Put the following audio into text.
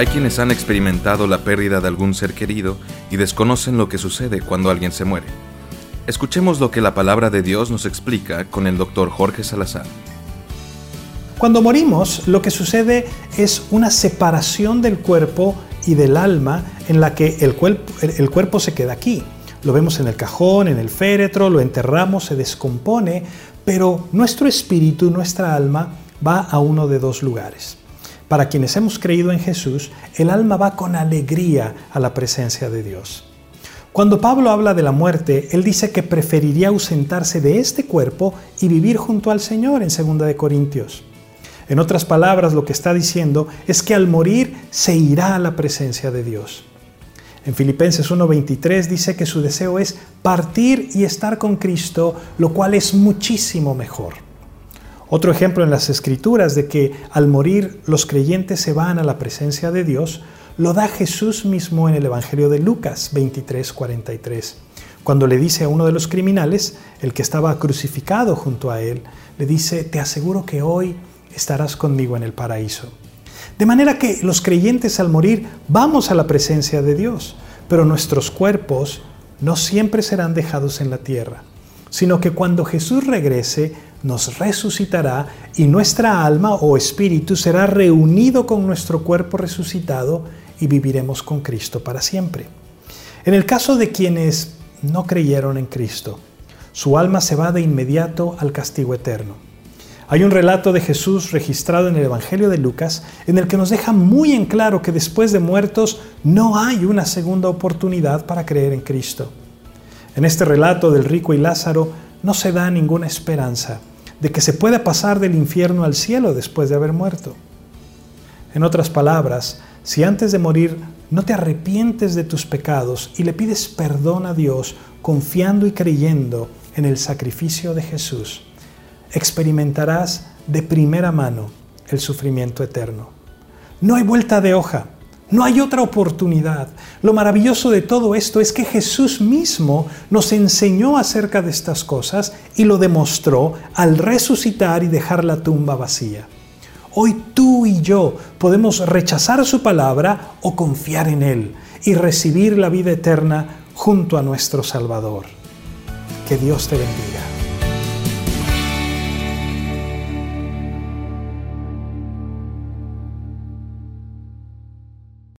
Hay quienes han experimentado la pérdida de algún ser querido y desconocen lo que sucede cuando alguien se muere. Escuchemos lo que la palabra de Dios nos explica con el doctor Jorge Salazar. Cuando morimos, lo que sucede es una separación del cuerpo y del alma en la que el cuerpo, se queda aquí. Lo vemos en el cajón, en el féretro, lo enterramos, se descompone, pero nuestro espíritu, nuestra alma, va a uno de dos lugares. Para quienes hemos creído en Jesús, el alma va con alegría a la presencia de Dios. Cuando Pablo habla de la muerte, él dice que preferiría ausentarse de este cuerpo y vivir junto al Señor en 2 de Corintios. En otras palabras, lo que está diciendo es que al morir se irá a la presencia de Dios. En Filipenses 1:23 dice que su deseo es partir y estar con Cristo, lo cual es muchísimo mejor. Otro ejemplo en las escrituras de que al morir los creyentes se van a la presencia de Dios, lo da Jesús mismo en el Evangelio de Lucas 23, 43. Cuando le dice a uno de los criminales, el que estaba crucificado junto a él, le dice, te aseguro que hoy estarás conmigo en el paraíso. De manera que los creyentes al morir vamos a la presencia de Dios, pero nuestros cuerpos no siempre serán dejados en la tierra, sino que cuando Jesús regrese, nos resucitará y nuestra alma o espíritu será reunido con nuestro cuerpo resucitado y viviremos con Cristo para siempre. En el caso de quienes no creyeron en Cristo, su alma se va de inmediato al castigo eterno. Hay un relato de Jesús registrado en el Evangelio de Lucas en el que nos deja muy en claro que después de muertos no hay una segunda oportunidad para creer en Cristo. En este relato del rico y Lázaro no se da ninguna esperanza de que se pueda pasar del infierno al cielo después de haber muerto. En otras palabras, si antes de morir no te arrepientes de tus pecados y le pides perdón a Dios confiando y creyendo en el sacrificio de Jesús, experimentarás de primera mano el sufrimiento eterno. No hay vuelta de hoja. No hay otra oportunidad. Lo maravilloso de todo esto es que Jesús mismo nos enseñó acerca de estas cosas y lo demostró al resucitar y dejar la tumba vacía. Hoy tú y yo podemos rechazar su palabra o confiar en Él y recibir la vida eterna junto a nuestro Salvador. Que Dios te bendiga.